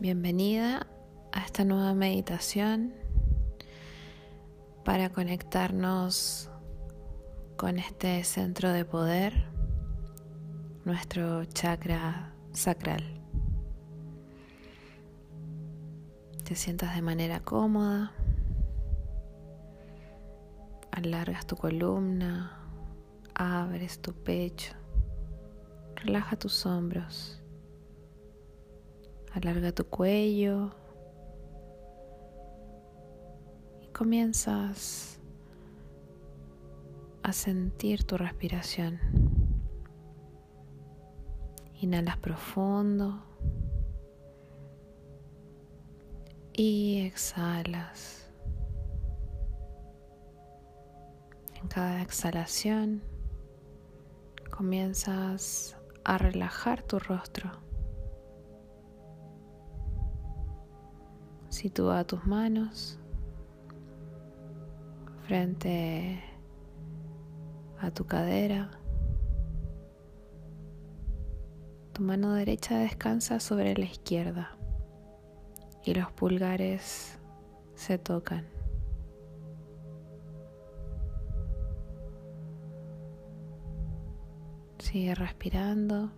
Bienvenida a esta nueva meditación para conectarnos con este centro de poder, nuestro chakra sacral. Te sientas de manera cómoda, alargas tu columna, abres tu pecho, relaja tus hombros. Alarga tu cuello y comienzas a sentir tu respiración. Inhalas profundo y exhalas. En cada exhalación comienzas a relajar tu rostro. Sitúa tus manos frente a tu cadera. Tu mano derecha descansa sobre la izquierda y los pulgares se tocan. Sigue respirando.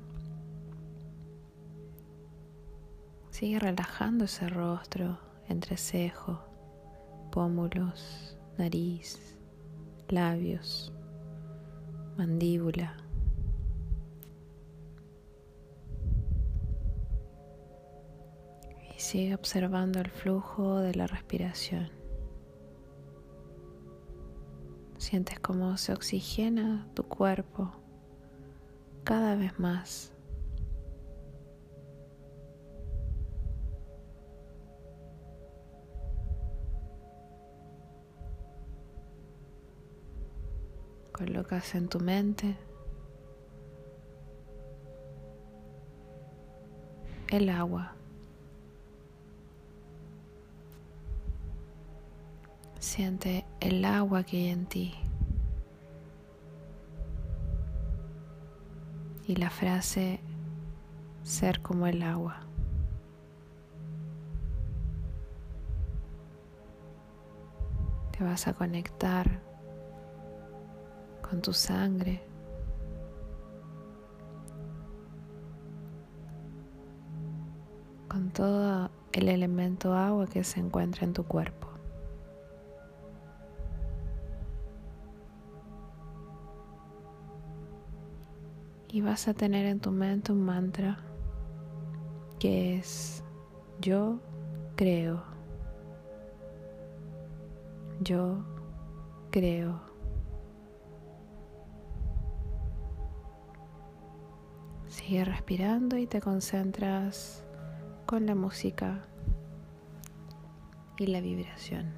Sigue relajando ese rostro, entrecejo, pómulos, nariz, labios, mandíbula. Y sigue observando el flujo de la respiración. Sientes cómo se oxigena tu cuerpo cada vez más. Colocas en tu mente el agua. Siente el agua que hay en ti. Y la frase ser como el agua. Te vas a conectar con tu sangre. con todo el elemento agua que se encuentra en tu cuerpo. Y vas a tener en tu mente un mantra que es yo creo. Yo creo. Sigue respirando y te concentras con la música y la vibración.